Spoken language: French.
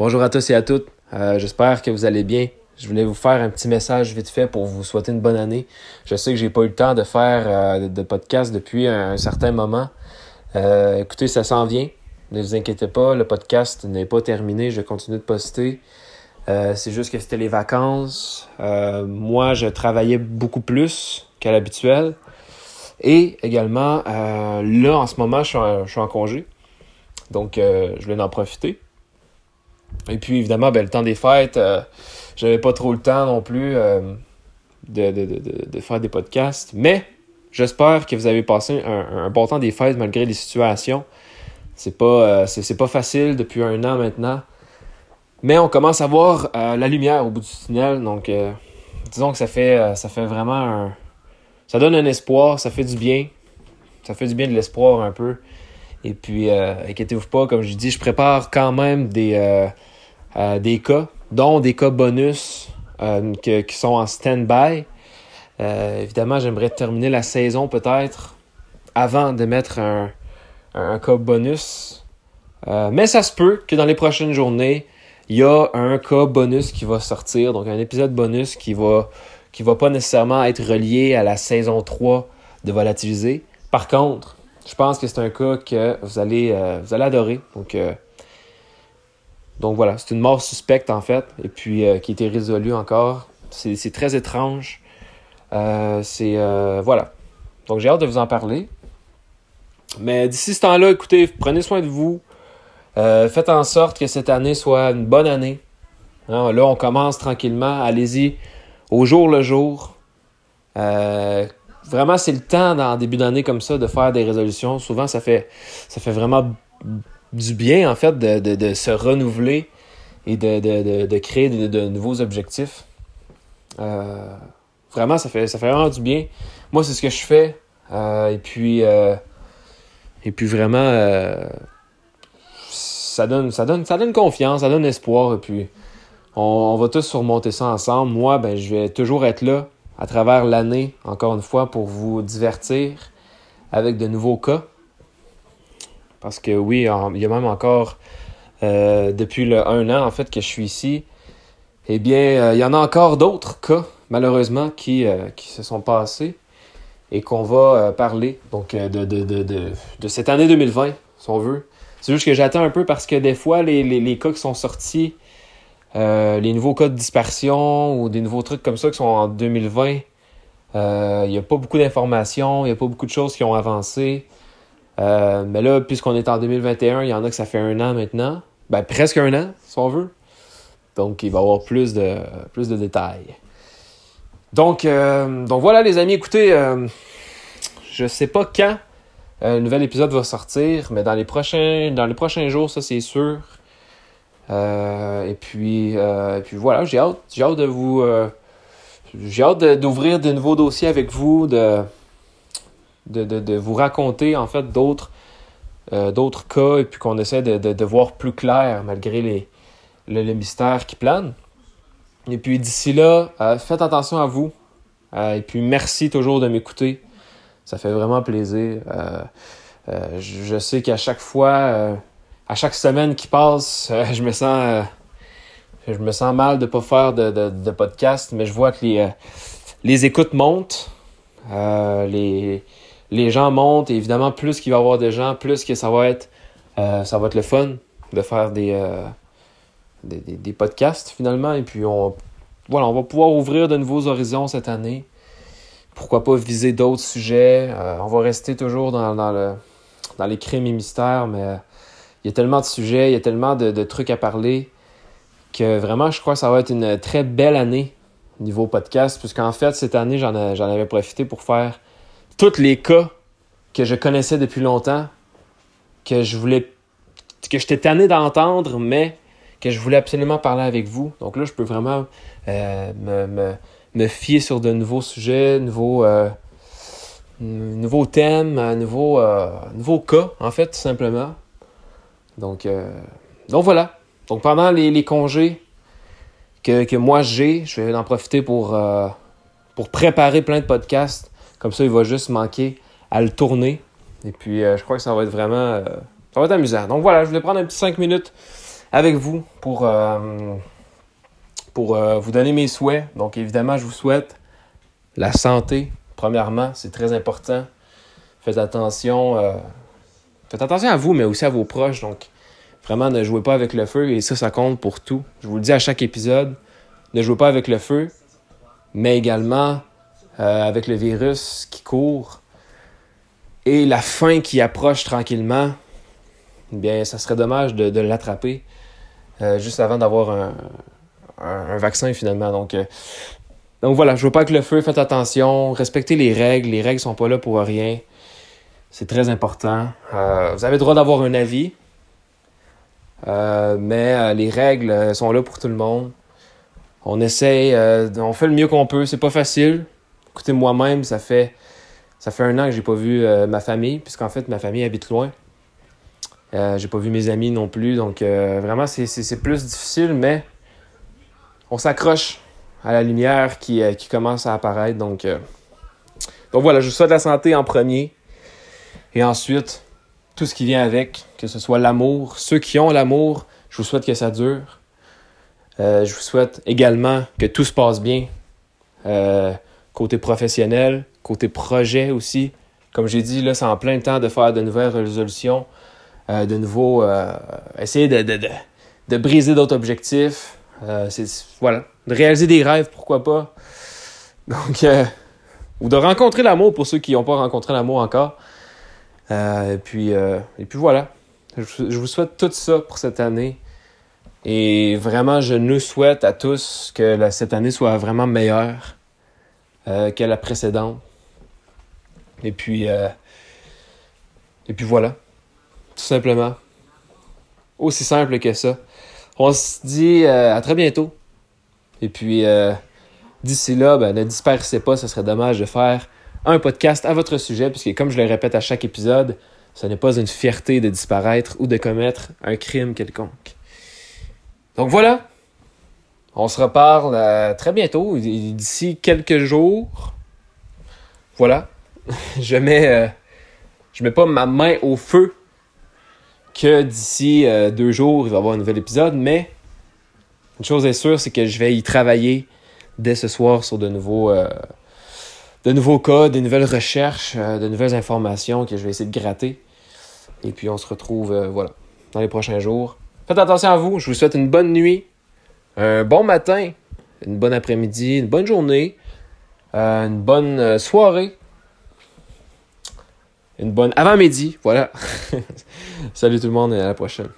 Bonjour à tous et à toutes. Euh, J'espère que vous allez bien. Je voulais vous faire un petit message vite fait pour vous souhaiter une bonne année. Je sais que j'ai pas eu le temps de faire euh, de podcast depuis un, certain moment. Euh, écoutez, ça s'en vient. Ne vous inquiétez pas, le podcast n'est pas terminé. Je continue de poster. Euh, c'est juste que c'était les vacances. Euh, moi, je travaillais beaucoup plus qu'à l'habituel. Et également, là, en ce moment, je suis en, je suis en congé. Donc, je voulais en profiter. Et puis, évidemment, ben, le temps des fêtes, euh, j'avais pas trop le temps non plus euh, de, de, de, de, faire des podcasts. Mais j'espère que vous avez passé un, bon temps des fêtes malgré les situations. C'est pas, euh, c'est, pas facile depuis un an maintenant. Mais on commence à voir euh, la lumière au bout du tunnel. Donc, disons que ça fait, ça fait vraiment un. Ça donne un espoir, ça fait du bien. Ça fait du bien de l'espoir un peu. Et puis, inquiétez-vous pas, comme je dis, je prépare quand même des, euh, des cas, dont des cas bonus euh, qui sont en stand-by. Euh, évidemment, j'aimerais terminer la saison peut-être avant de mettre un, un, cas bonus. Mais ça se peut que dans les prochaines journées, il y a un cas bonus qui va sortir, donc un épisode bonus qui va qui va pas nécessairement être relié à la saison 3 de Volatiliser. Par contre, je pense que c'est un cas que vous allez, vous allez adorer. Donc, donc voilà, c'est une mort suspecte en fait, et puis euh, qui été résolue encore. C'est très étrange. Euh, c'est voilà. Donc j'ai hâte de vous en parler. Mais d'ici ce temps-là, écoutez, prenez soin de vous. faites en sorte que cette année soit une bonne année. Hein, là, on commence tranquillement. Allez-y au jour le jour. Euh, vraiment, c'est le temps dans le début d'année comme ça de faire des résolutions. Souvent, ça fait, ça fait vraiment du bien, en fait, de, de, se renouveler et de, de, créer de, nouveaux objectifs. Euh, vraiment, ça fait, ça fait vraiment du bien. Moi, c'est ce que je fais. Euh, et puis, euh, et puis vraiment, ça donne, ça donne, ça donne confiance, ça donne espoir. Et puis, on, on va tous surmonter ça ensemble. Moi, ben, je vais toujours être là à travers l'année, encore une fois, pour vous divertir avec de nouveaux cas. Parce que oui, il y a même encore, euh, depuis le un an, en fait, que je suis ici, eh bien, euh, il y en a encore d'autres cas, malheureusement, qui, euh, qui se sont passés et qu'on va parler donc de, de, de, de, cette année 2020, si on veut. C'est juste que j'attends un peu parce que des fois, les, les, les cas qui sont sortis, les nouveaux cas de dispersion ou des nouveaux trucs comme ça qui sont en 2020, il n'y a pas beaucoup d'informations, il n'y a pas beaucoup de choses qui ont avancé. Euh, mais là, puisqu'on est en 2021, il y en a que ça fait un an maintenant. Ben, presque un an, si on veut. Donc, il va y avoir plus de, plus de détails. Donc, euh, donc voilà, les amis, écoutez, euh, je sais pas quand un nouvel épisode va sortir, mais dans les prochains, dans les prochains jours, ça c'est sûr. Euh, et puis, euh, puis voilà, j'ai hâte, hâte de vous, euh, j'ai hâte d'ouvrir de, de, nouveaux dossiers avec vous, de, de, de, de vous raconter en fait d'autres, euh, d'autres cas et puis qu'on essaie de, de, voir plus clair malgré les, le, le mystère qui plane. Et puis d'ici là, euh, faites attention à vous. Euh, et puis merci toujours de m'écouter. Ça fait vraiment plaisir. Je, sais qu'à chaque fois à chaque semaine qui passe, je me sens je me sens mal de pas faire de, de, de podcast, mais je vois que les, les écoutes montent, les, les gens montent, et évidemment, plus qu'il va y avoir de gens, plus que ça va être ça va être le fun de faire des, des, des, des, podcasts finalement, et puis on voilà, on va pouvoir ouvrir de nouveaux horizons cette année. Pourquoi pas viser d'autres sujets. on va rester toujours dans, dans, le, dans les crimes et mystères, mais il y a tellement de sujets, il y a tellement de, de, trucs à parler que vraiment, je crois que ça va être une très belle année niveau podcast, puisqu'en fait, cette année, j'en avais profité pour faire tous les cas que je connaissais depuis longtemps, que je voulais, que j'étais tanné d'entendre, mais que je voulais absolument parler avec vous. Donc là, je peux vraiment euh, me, me, me, fier sur de nouveaux sujets, nouveaux, euh, nouveaux thèmes, nouveaux, euh, nouveaux cas, en fait, tout simplement. Donc, donc voilà. Donc pendant les, les congés que, que moi j'ai, je vais en profiter pour, pour préparer plein de podcasts. Comme ça, il va juste manquer à le tourner. Et puis, euh, je crois que ça va être vraiment... ça va être amusant. Donc voilà, je voulais prendre un petit 5 minutes avec vous pour, pour vous donner mes souhaits. Donc évidemment, je vous souhaite la santé, premièrement, c'est très important. Faites attention, faites attention à vous, mais aussi à vos proches. Donc vraiment, ne jouez pas avec le feu et ça, ça compte pour tout. Je vous le dis à chaque épisode, ne jouez pas avec le feu, mais également euh, avec le virus qui court et la fin qui approche tranquillement, bien, ça serait dommage de, l'attraper euh, juste avant d'avoir un, vaccin finalement. Donc, euh, donc voilà, je veux pas avec le feu, faites attention, respectez les règles, les règles sont pas là pour rien. C'est très important. vous avez le droit d'avoir un avis, mais les règles sont là pour tout le monde. On essaye, on fait le mieux qu'on peut. C'est pas facile. Écoutez, moi-même, ça fait, ça fait un an que j'ai pas vu euh, ma famille, puisqu'en fait, ma famille habite loin. Euh, j'ai pas vu mes amis non plus, donc euh, vraiment, c'est plus difficile, mais on s'accroche à la lumière qui, qui, commence à apparaître. Donc, donc voilà, je vous souhaite la santé en premier. Et ensuite, tout ce qui vient avec, que ce soit l'amour. Ceux qui ont l'amour, je vous souhaite que ça dure. je vous souhaite également que tout se passe bien côté professionnel, côté projet aussi. Comme j'ai dit, là, c'est en plein temps de faire de nouvelles résolutions, euh, de nouveau euh, essayer de, briser d'autres objectifs. Euh, c'est, voilà, de réaliser des rêves, pourquoi pas. Donc, ou de rencontrer l'amour pour ceux qui n'ont pas rencontré l'amour encore. et, puis, et puis voilà. Je, je vous souhaite tout ça pour cette année. Et vraiment, je nous souhaite à tous que cette année soit vraiment meilleure. Euh, que la précédente. Et puis, euh, et puis voilà, tout simplement. Aussi simple que ça. On se dit euh, à très bientôt. Et puis, d'ici là, ben, ne disparaissez pas, ce serait dommage de faire un podcast à votre sujet, puisque comme je le répète à chaque épisode, ce n'est pas une fierté de disparaître ou de commettre un crime quelconque. Donc voilà, on se reparle euh, très bientôt, d'ici quelques jours. Voilà. je mets euh, je mets pas ma main au feu que d'ici euh, deux jours, il va y avoir un nouvel épisode, mais une chose est sûre, c'est que je vais y travailler dès ce soir sur de nouveaux, de nouveaux cas, de nouvelles recherches, de nouvelles informations que je vais essayer de gratter. Et puis on se retrouve voilà, dans les prochains jours. Faites attention à vous, je vous souhaite une bonne nuit un bon matin, une bonne après-midi, une bonne journée, euh, une bonne euh, soirée, une bonne avant-midi. Voilà. Salut tout le monde et à la prochaine.